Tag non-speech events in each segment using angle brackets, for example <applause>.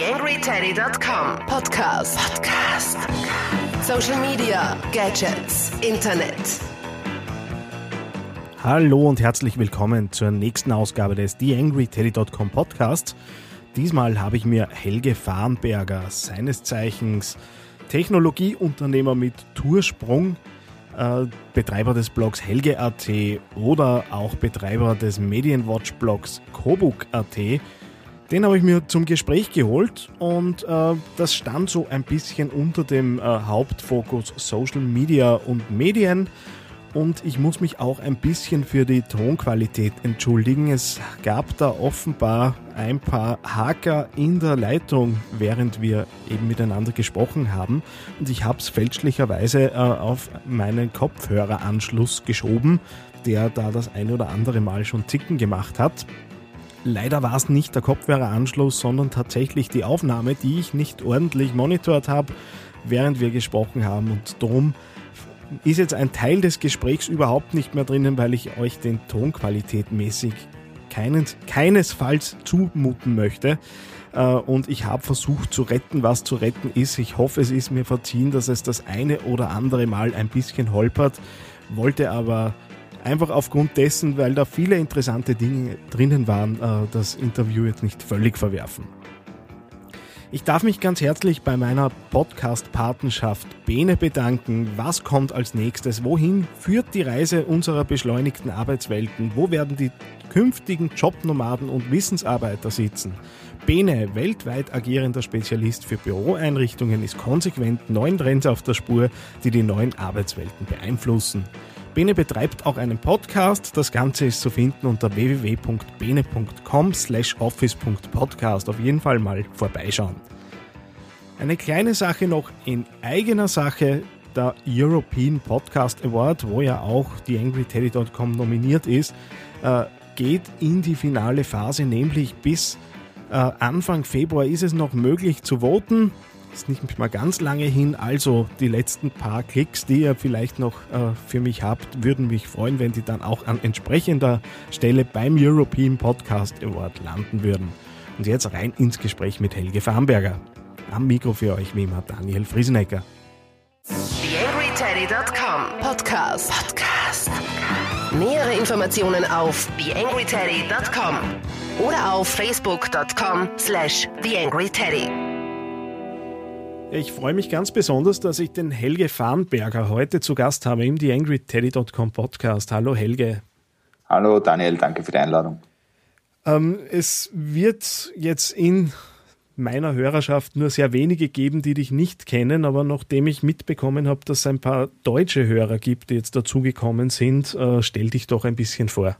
TheAngryTeddy.com Podcast. Podcast. Social Media, Gadgets, Internet. Hallo und herzlich willkommen zur nächsten Ausgabe des TheAngryTeddy.com Podcasts. Diesmal habe ich mir Helge Farnberger, seines Zeichens Technologieunternehmer mit Toursprung, äh, Betreiber des Blogs Helge.at oder auch Betreiber des Medienwatch-Blogs Kobuk.at. Den habe ich mir zum Gespräch geholt und äh, das stand so ein bisschen unter dem äh, Hauptfokus Social Media und Medien. Und ich muss mich auch ein bisschen für die Tonqualität entschuldigen. Es gab da offenbar ein paar Hacker in der Leitung, während wir eben miteinander gesprochen haben. Und ich habe es fälschlicherweise äh, auf meinen Kopfhöreranschluss geschoben, der da das ein oder andere Mal schon Zicken gemacht hat. Leider war es nicht der Kopfhöreranschluss, sondern tatsächlich die Aufnahme, die ich nicht ordentlich monitort habe, während wir gesprochen haben. Und darum ist jetzt ein Teil des Gesprächs überhaupt nicht mehr drinnen, weil ich euch den Tonqualitätmäßig keines, keinesfalls zumuten möchte. Äh, und ich habe versucht zu retten, was zu retten ist. Ich hoffe, es ist mir verziehen, dass es das eine oder andere Mal ein bisschen holpert. Wollte aber einfach aufgrund dessen, weil da viele interessante Dinge drinnen waren, äh, das Interview jetzt nicht völlig verwerfen. Ich darf mich ganz herzlich bei meiner Podcast-Patenschaft Bene bedanken. Was kommt als nächstes? Wohin führt die Reise unserer beschleunigten Arbeitswelten? Wo werden die künftigen Jobnomaden und Wissensarbeiter sitzen? Bene, weltweit agierender Spezialist für Büroeinrichtungen, ist konsequent neuen Trends auf der Spur, die die neuen Arbeitswelten beeinflussen. Bene betreibt auch einen Podcast. Das Ganze ist zu finden unter www.bene.com slash office.podcast. Auf jeden Fall mal vorbeischauen. Eine kleine Sache noch in eigener Sache. Der European Podcast Award, wo ja auch die AngryTeddy.com nominiert ist, äh, geht in die finale Phase, nämlich bis äh, Anfang Februar ist es noch möglich zu voten ist nicht mal ganz lange hin, also die letzten paar Klicks, die ihr vielleicht noch äh, für mich habt, würden mich freuen, wenn die dann auch an entsprechender Stelle beim European Podcast Award landen würden. Und jetzt rein ins Gespräch mit Helge Farnberger. Am Mikro für euch wie immer Daniel Friesenecker. TheAngryTeddy.com Podcast. Podcast. Nähere Informationen auf TheAngryTeddy.com oder auf Facebook.com slash TheAngryTeddy. Ich freue mich ganz besonders, dass ich den Helge Farnberger heute zu Gast habe im TheAngryTeddy.com Podcast. Hallo Helge. Hallo Daniel, danke für die Einladung. Ähm, es wird jetzt in meiner Hörerschaft nur sehr wenige geben, die dich nicht kennen, aber nachdem ich mitbekommen habe, dass es ein paar deutsche Hörer gibt, die jetzt dazugekommen sind, äh, stell dich doch ein bisschen vor.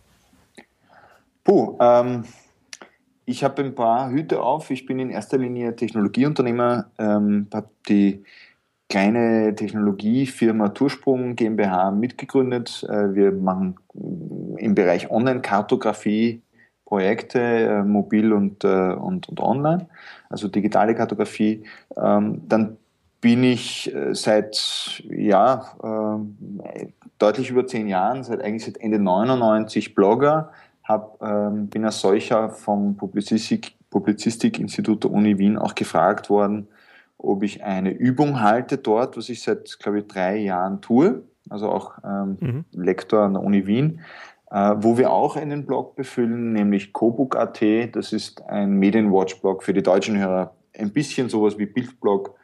Puh, ähm, ich habe ein paar Hüte auf. Ich bin in erster Linie Technologieunternehmer, ähm, habe die kleine Technologiefirma Toursprung GmbH mitgegründet. Äh, wir machen im Bereich Online-Kartografie Projekte, äh, mobil und, äh, und, und online, also digitale Kartografie. Ähm, dann bin ich äh, seit ja, äh, deutlich über zehn Jahren, seit eigentlich seit Ende 99 Blogger, hab, ähm, bin als solcher vom Publizistik, Publizistikinstitut der Uni Wien auch gefragt worden, ob ich eine Übung halte dort, was ich seit, glaube ich, drei Jahren tue, also auch ähm, mhm. Lektor an der Uni Wien, äh, wo wir auch einen Blog befüllen, nämlich Kobuk.at. Das ist ein Medienwatch-Blog für die deutschen Hörer, ein bisschen sowas wie Bildblog,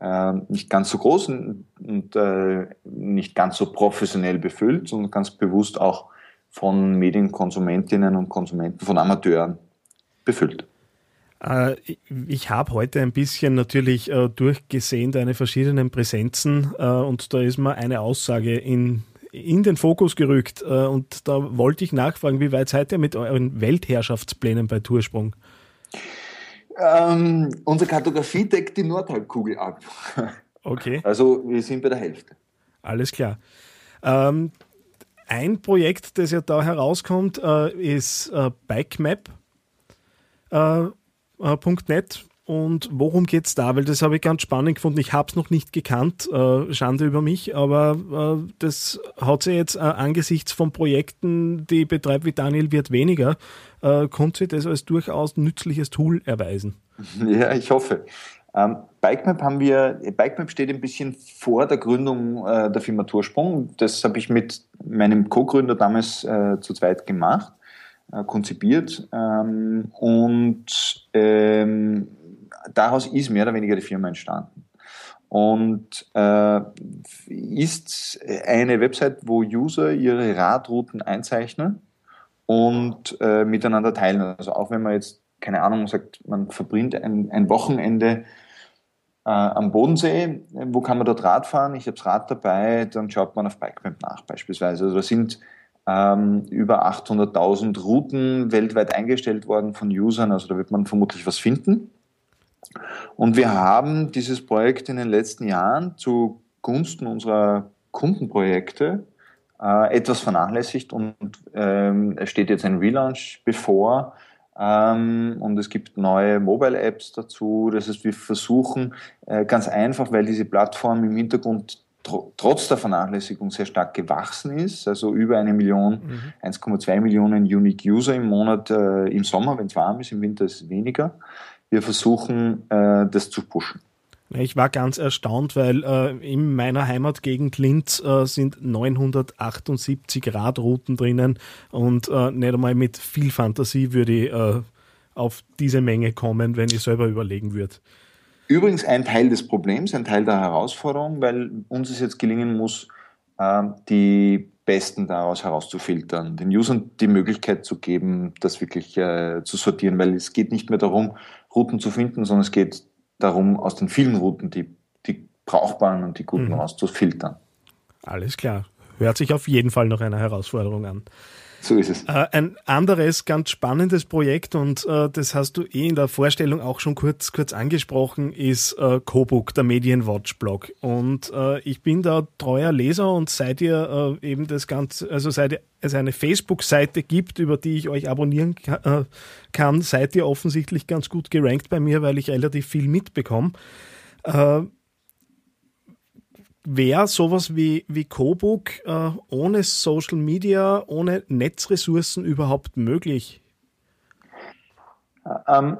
äh, nicht ganz so groß und, und äh, nicht ganz so professionell befüllt, sondern ganz bewusst auch von Medienkonsumentinnen und Konsumenten, von Amateuren befüllt. Äh, ich habe heute ein bisschen natürlich äh, durchgesehen deine verschiedenen Präsenzen äh, und da ist mir eine Aussage in, in den Fokus gerückt und da wollte ich nachfragen, wie weit seid ihr mit euren Weltherrschaftsplänen bei Toursprung? Ähm, unsere Kartografie deckt die Nordhalbkugel ab. Okay. Also wir sind bei der Hälfte. Alles klar. Ähm, ein Projekt, das ja da herauskommt, äh, ist äh, bikemap.net. Äh, und worum geht es da? Weil das habe ich ganz spannend gefunden. Ich habe es noch nicht gekannt, äh, Schande über mich, aber äh, das hat sich jetzt äh, angesichts von Projekten, die betreibt wie Daniel wird weniger, äh, konnte sich das als durchaus nützliches Tool erweisen. <laughs> Ja, ich hoffe. Ähm, Bikemap haben wir, Bikemap steht ein bisschen vor der Gründung äh, der Firma Toursprung. Das habe ich mit meinem Co-Gründer damals äh, zu zweit gemacht, äh, konzipiert ähm, und ähm, daraus ist mehr oder weniger die Firma entstanden. Und äh, ist eine Website, wo User ihre Radrouten einzeichnen und äh, miteinander teilen. Also auch wenn man jetzt, keine Ahnung, sagt, man verbringt ein, ein Wochenende äh, am Bodensee, wo kann man dort Rad fahren? Ich habe das Rad dabei, dann schaut man auf Bikemap nach beispielsweise. Also da sind ähm, über 800.000 Routen weltweit eingestellt worden von Usern, also da wird man vermutlich was finden. Und wir haben dieses Projekt in den letzten Jahren zugunsten unserer Kundenprojekte äh, etwas vernachlässigt und ähm, es steht jetzt ein Relaunch bevor, und es gibt neue Mobile-Apps dazu. Das heißt, wir versuchen äh, ganz einfach, weil diese Plattform im Hintergrund tr trotz der Vernachlässigung sehr stark gewachsen ist, also über eine Million, mhm. 1,2 Millionen Unique User im Monat äh, im Sommer, wenn es warm ist, im Winter ist es weniger. Wir versuchen, äh, das zu pushen. Ich war ganz erstaunt, weil äh, in meiner Heimatgegend Linz äh, sind 978 Radrouten drinnen und äh, nicht einmal mit viel Fantasie würde ich äh, auf diese Menge kommen, wenn ich selber überlegen würde. Übrigens ein Teil des Problems, ein Teil der Herausforderung, weil uns es jetzt gelingen muss, ähm, die Besten daraus herauszufiltern, den Usern die Möglichkeit zu geben, das wirklich äh, zu sortieren, weil es geht nicht mehr darum, Routen zu finden, sondern es geht darum, aus den vielen Routen die, die brauchbaren und die guten mhm. rauszufiltern. Alles klar. Hört sich auf jeden Fall noch eine Herausforderung an. So ist es. Äh, ein anderes ganz spannendes Projekt und äh, das hast du eh in der Vorstellung auch schon kurz, kurz angesprochen, ist äh, Cobook, der Medienwatch-Blog. Und ich bin da treuer Leser und seit ihr eben das Ganze, also seit es eine Facebook-Seite gibt, über die ich euch abonnieren kann, seid ihr offensichtlich ganz gut gerankt bei mir, weil ich relativ viel mitbekomme wäre sowas wie, wie Cobook äh, ohne Social Media, ohne Netzressourcen überhaupt möglich? Ähm,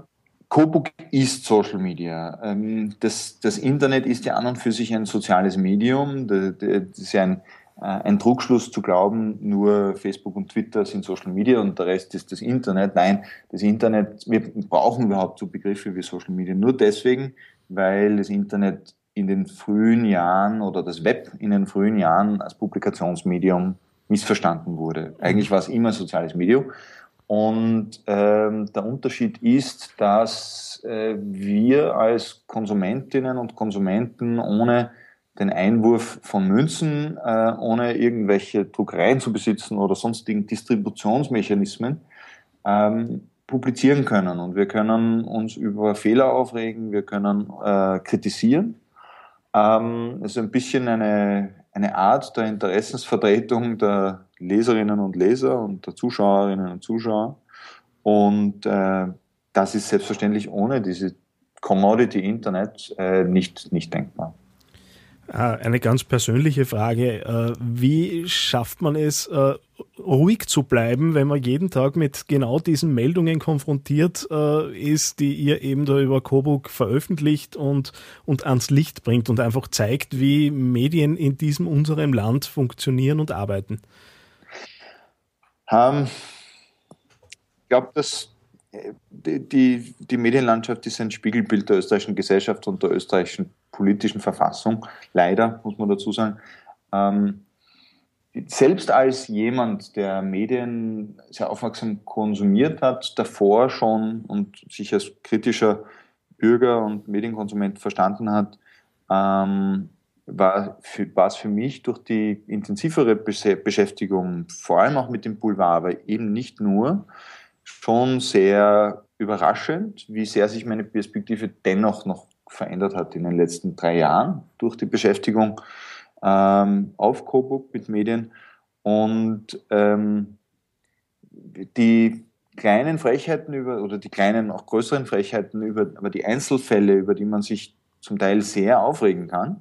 Cobook ist Social Media. Ähm, das, das Internet ist ja an und für sich ein soziales Medium. Das, ist ja ein, äh, ein Druckschluss zu glauben, nur Facebook und Twitter sind Social Media und der Rest ist das Internet. Nein, das Internet, wir brauchen überhaupt so Begriffe wie Social Media nur deswegen, weil das Internet in den frühen Jahren oder das Web in den frühen Jahren als Publikationsmedium missverstanden wurde. Eigentlich war es immer ein soziales Medium. Und ähm, der Unterschied ist, dass äh, wir als Konsumentinnen und Konsumenten ohne den Einwurf von Münzen, äh, ohne irgendwelche Druckereien zu besitzen oder sonstigen Distributionsmechanismen, ähm, publizieren können. Und wir können uns über Fehler aufregen, wir können äh, kritisieren ähm, ist ein bisschen eine, eine Art der Interessensvertretung der Leserinnen und Leser und der Zuschauerinnen und Zuschauer. Und äh, das ist selbstverständlich ohne diese Commodity Internet äh, nicht, nicht denkbar. Ah, eine ganz persönliche Frage. Äh, wie schafft man es, äh, ruhig zu bleiben, wenn man jeden Tag mit genau diesen Meldungen konfrontiert äh, ist, die ihr eben da über Coburg veröffentlicht und, und ans Licht bringt und einfach zeigt, wie Medien in diesem unserem Land funktionieren und arbeiten? Um, ähm, ich glaube, dass die, die Medienlandschaft ist ein Spiegelbild der österreichischen Gesellschaft und der österreichischen politischen Verfassung. Leider, muss man dazu sagen. Ähm, selbst als jemand, der Medien sehr aufmerksam konsumiert hat, davor schon und sich als kritischer Bürger und Medienkonsument verstanden hat, ähm, war, für, war es für mich durch die intensivere Beschäftigung, vor allem auch mit dem Boulevard, aber eben nicht nur, schon sehr überraschend, wie sehr sich meine Perspektive dennoch noch verändert hat in den letzten drei Jahren durch die Beschäftigung ähm, auf Coburg mit Medien. Und ähm, die, kleinen Frechheiten über oder die kleinen, auch größeren Frechheiten über, über die Einzelfälle, über die man sich zum Teil sehr aufregen kann.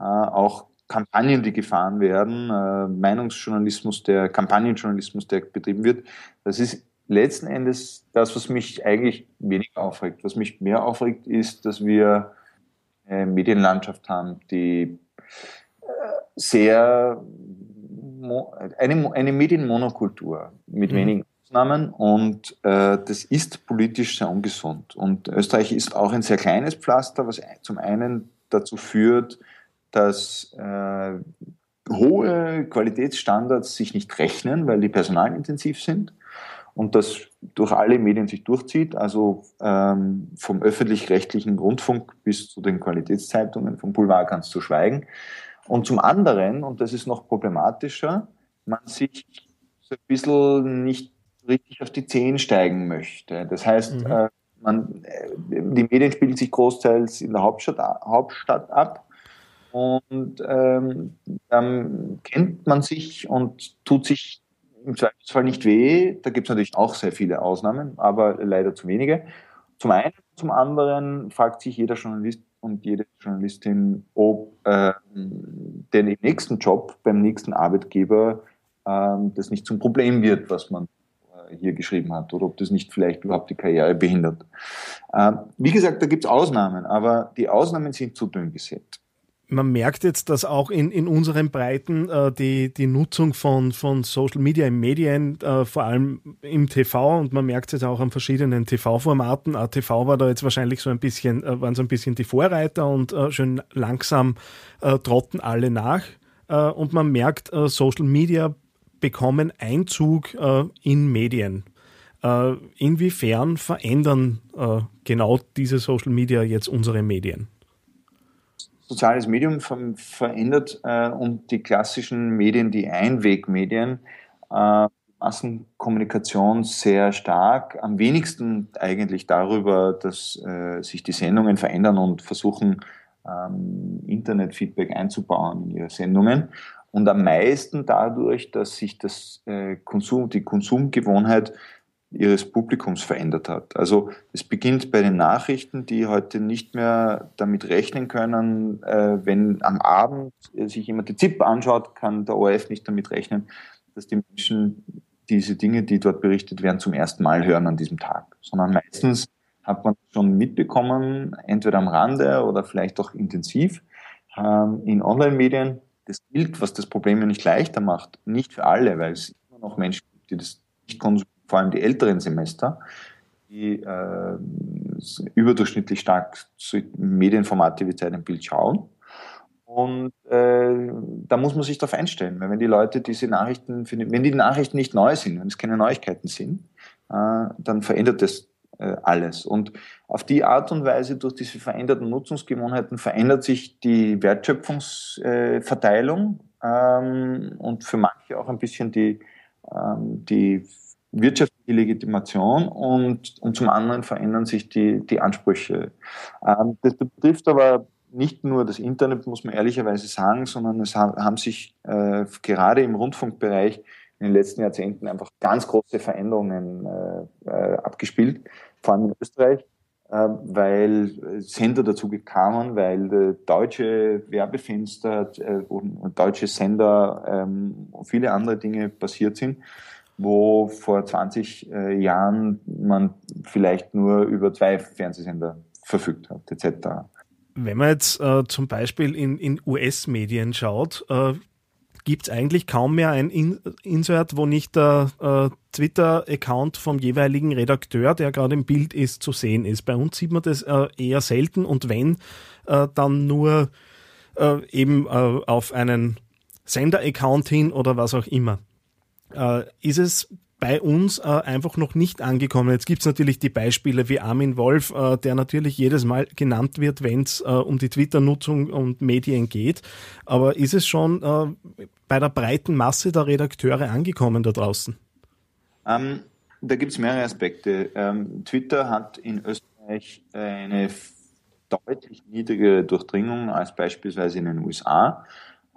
Äh, auch Kampagnen, die gefahren werden, äh, Meinungsjournalismus, der Kampagnenjournalismus, der betrieben wird. Das ist letzten Endes das, was mich eigentlich wenig aufregt. Was mich mehr aufregt, ist, dass wir eine Medienlandschaft haben, die äh, sehr eine, eine Medienmonokultur mit mhm. wenigen Ausnahmen und äh, das ist politisch sehr ungesund. Und Österreich ist auch ein sehr kleines Pflaster, was zum einen dazu führt, dass äh, hohe Qualitätsstandards sich nicht rechnen, weil die personalintensiv sind und das durch alle Medien sich durchzieht, also ähm, vom öffentlich-rechtlichen Rundfunk bis zu den Qualitätszeitungen, vom Boulevard ganz zu schweigen. Und zum anderen, und das ist noch problematischer, man sich so ein bisschen nicht richtig auf die Zehen steigen möchte. Das heißt, mhm. äh, man, äh, die Medien spielen sich großteils in der Hauptstadt, Hauptstadt ab und ähm, dann kennt man sich und tut sich im Zweifelsfall nicht weh. Da gibt es natürlich auch sehr viele Ausnahmen, aber leider zu wenige. Zum einen, zum anderen fragt sich jeder Journalist und jede Journalistin, ob äh, denn im nächsten Job, beim nächsten Arbeitgeber, äh, das nicht zum Problem wird, was man äh, hier geschrieben hat, oder ob das nicht vielleicht überhaupt die Karriere behindert. Äh, wie gesagt, da gibt es Ausnahmen, aber die Ausnahmen sind zu dünn gesät man merkt jetzt, dass auch in, in unseren Breiten äh, die, die Nutzung von, von Social Media in Medien, äh, vor allem im TV, und man merkt es jetzt auch an verschiedenen TV-Formaten. ATV war da jetzt wahrscheinlich so ein bisschen, äh, waren so ein bisschen die Vorreiter und äh, schön langsam äh, trotten alle nach. Äh, und man merkt, Social Media bekommen Einzug in Medien. Inwiefern verändern genau diese Social Media jetzt unsere Medien? Soziales Medium verändert äh, und die klassischen Medien, die Einwegmedien, äh, Massenkommunikation sehr stark. Am wenigsten eigentlich darüber, dass äh, sich die Sendungen verändern und versuchen, ähm, Internetfeedback einzubauen in ihre Sendungen. Und am meisten dadurch, dass sich das äh, Konsum, die Konsumgewohnheit ihres Publikums verändert hat. Also es beginnt bei den Nachrichten, die heute nicht mehr damit rechnen können, äh, wenn am Abend sich jemand die ZIP anschaut, kann der ORF nicht damit rechnen, dass die Menschen diese Dinge, die dort berichtet werden, zum ersten Mal hören an diesem Tag, sondern meistens hat man schon mitbekommen, entweder am Rande oder vielleicht auch intensiv ähm, in Online-Medien. Das gilt, was das Problem ja nicht leichter macht, nicht für alle, weil es immer noch Menschen gibt, die das nicht konsumieren vor allem die älteren Semester, die äh, überdurchschnittlich stark Medienformate wie Zeit im Bild schauen. Und äh, da muss man sich darauf einstellen, weil wenn die Leute diese Nachrichten, wenn die Nachrichten nicht neu sind, wenn es keine Neuigkeiten sind, äh, dann verändert das äh, alles. Und auf die Art und Weise, durch diese veränderten Nutzungsgewohnheiten, verändert sich die Wertschöpfungsverteilung ähm, und für manche auch ein bisschen die, ähm, die wirtschaftliche Legitimation und, und zum anderen verändern sich die, die Ansprüche. Ähm, das betrifft aber nicht nur das Internet, muss man ehrlicherweise sagen, sondern es haben sich äh, gerade im Rundfunkbereich in den letzten Jahrzehnten einfach ganz große Veränderungen äh, äh, abgespielt, vor allem in Österreich, äh, weil Sender dazu kamen, weil deutsche Werbefenster äh, und deutsche Sender ähm, und viele andere Dinge passiert sind wo vor 20 äh, Jahren man vielleicht nur über zwei Fernsehsender verfügt hat, etc. Wenn man jetzt äh, zum Beispiel in, in US-Medien schaut, äh, gibt es eigentlich kaum mehr ein in Insert, wo nicht der äh, Twitter-Account vom jeweiligen Redakteur, der gerade im Bild ist, zu sehen ist. Bei uns sieht man das äh, eher selten und wenn, äh, dann nur äh, eben auf einen Sender-Account hin oder was auch immer äh, ist es bei uns äh, einfach noch nicht angekommen. Jetzt gibt es natürlich die Beispiele wie Armin Wolf, äh, der natürlich jedes Mal genannt wird, wenn es äh, um die Twitter-Nutzung und Medien geht. Aber ist es schon äh, bei der breiten Masse der Redakteure angekommen da draußen? Ähm, da gibt es mehrere Aspekte. Ähm, Twitter hat in Österreich eine deutlich niedrigere Durchdringung als beispielsweise in den USA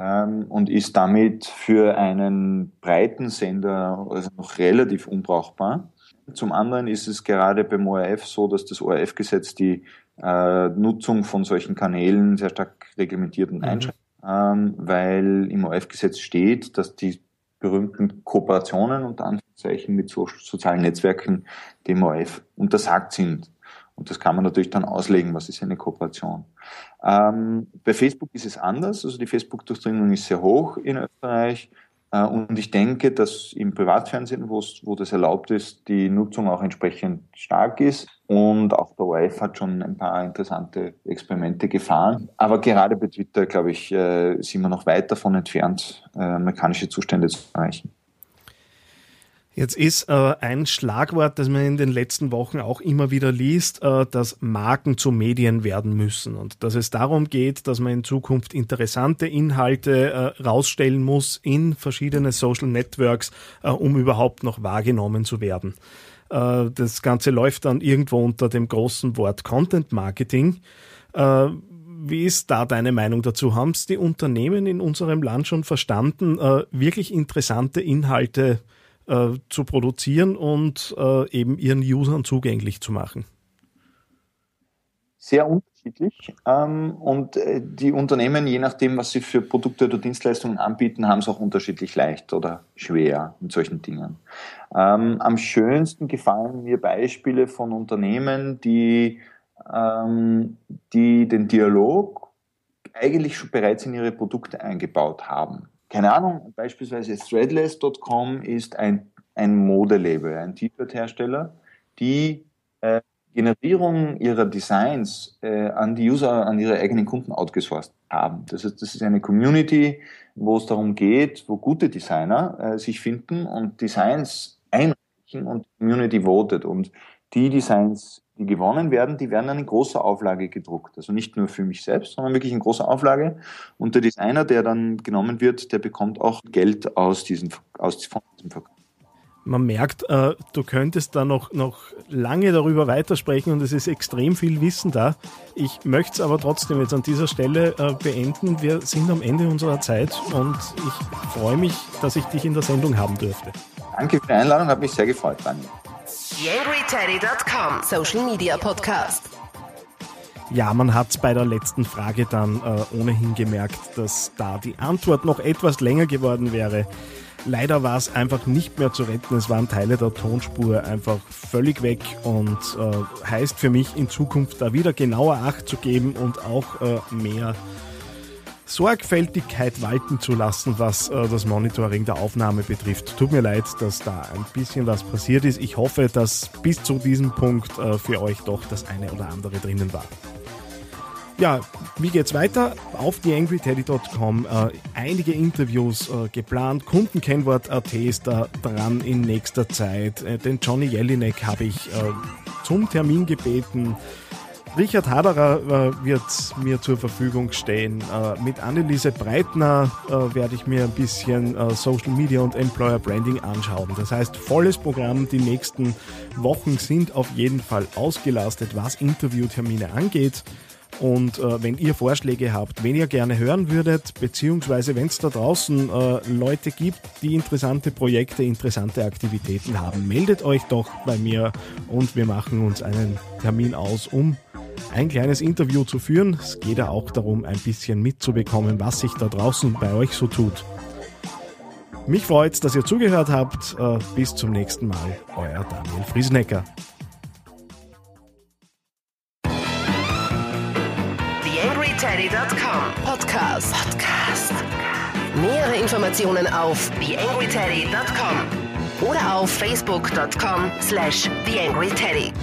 ähm, und ist damit für einen breiten Sender also noch relativ unbrauchbar. Zum anderen ist es gerade beim ORF so, dass das ORF-Gesetz die äh, Nutzung von solchen Kanälen sehr stark reglementiert und mhm. einschränkt, ähm, weil im ORF-Gesetz steht, dass die berühmten Kooperationen unter Anführungszeichen mit so, sozialen Netzwerken dem ORF untersagt sind. Und das kann man natürlich dann auslegen, was ist eine Kooperation. Ähm, bei Facebook ist es anders, also die Facebook-Durchdringung ist sehr hoch in Österreich. Äh, und ich denke, dass im Privatfernsehen, wo das erlaubt ist, die Nutzung auch entsprechend stark ist. Und auch der ORF hat schon ein paar interessante Experimente gefahren. Aber gerade bei Twitter, glaube ich, äh, sind wir noch weit davon entfernt, äh, amerikanische Zustände zu erreichen. Jetzt ist äh, ein Schlagwort, das man in den letzten Wochen auch immer wieder liest, äh, dass Marken zu Medien werden müssen und dass es darum geht, dass man in Zukunft interessante Inhalte äh, rausstellen muss in verschiedene Social Networks, äh, um überhaupt noch wahrgenommen zu werden. Äh, das Ganze läuft dann irgendwo unter dem großen Wort Content Marketing. Äh, wie ist da deine Meinung dazu? Haben es die Unternehmen in unserem Land schon verstanden, wirklich interessante Inhalte zu produzieren und äh, eben ihren Usern zugänglich zu machen? Sehr unterschiedlich. Ähm, und äh, die Unternehmen, je nachdem, was sie für Produkte oder Dienstleistungen anbieten, haben es auch unterschiedlich leicht oder schwer mit solchen Dingen. Ähm, am schönsten gefallen mir Beispiele von Unternehmen, die, ähm, die den Dialog eigentlich schon bereits in ihre Produkte eingebaut haben keine Ahnung, beispielsweise Threadless.com ist ein, ein Modelabel, ein T-Shirt-Hersteller, die äh, Generierung ihrer Designs äh, an die User, an ihre eigenen Kunden outgesourced haben. Das heißt, das ist eine Community, wo es darum geht, wo gute Designer äh, sich finden und Designs einreichen und Community votet. Und die Designs die gewonnen werden, die werden dann in großer Auflage gedruckt. Also nicht nur für mich selbst, sondern wirklich in großer Auflage. Und der Designer, der dann genommen wird, der bekommt auch Geld aus diesem, aus diesem Verkauf. Man merkt, äh, du könntest da noch, noch lange darüber weitersprechen und es ist extrem viel Wissen da. Ich möchte es aber trotzdem jetzt an dieser Stelle äh, beenden. Wir sind am Ende unserer Zeit und ich freue mich, dass ich dich in der Sendung haben durfte. Danke für die Einladung, hat mich sehr gefreut, Daniel TheAngryTeddy.com Social Media Podcast. Ja, man hat bei der letzten Frage dann äh, ohnehin gemerkt, dass da die Antwort noch etwas länger geworden wäre. Leider war es einfach nicht mehr zu retten. Es waren Teile der Tonspur einfach völlig weg und äh, heißt für mich in Zukunft da wieder genauer Acht zu geben und auch äh, mehr Sorgfältigkeit walten zu lassen, was äh, das Monitoring der Aufnahme betrifft. Tut mir leid, dass da ein bisschen was passiert ist. Ich hoffe, dass bis zu diesem Punkt äh, für euch doch das eine oder andere drinnen war. Ja, wie geht's weiter? Auf theangryteddy.com äh, einige Interviews äh, geplant. Kundenkennwort.at ist da dran in nächster Zeit. Äh, den Johnny Jelinek habe ich äh, zum Termin gebeten. Richard Haderer äh, wird mir zur Verfügung stehen. Äh, mit Anneliese Breitner äh, werde ich mir ein bisschen äh, Social Media und Employer Branding anschauen. Das heißt, volles Programm. Die nächsten Wochen sind auf jeden Fall ausgelastet, was Interviewtermine angeht. Und äh, wenn ihr Vorschläge habt, wen ihr gerne hören würdet, beziehungsweise wenn es da draußen äh, Leute gibt, die interessante Projekte, interessante Aktivitäten haben, meldet euch doch bei mir und wir machen uns einen Termin aus, um ein kleines Interview zu führen. Es geht ja auch darum, ein bisschen mitzubekommen, was sich da draußen bei euch so tut. Mich freut, dass ihr zugehört habt. Äh, bis zum nächsten Mal. Euer Daniel Friesenecker. TheAngryTeddy.com Podcast. Podcast. Nähere Informationen auf TheAngryTeddy.com oder auf Facebook.com slash TheAngryTeddy.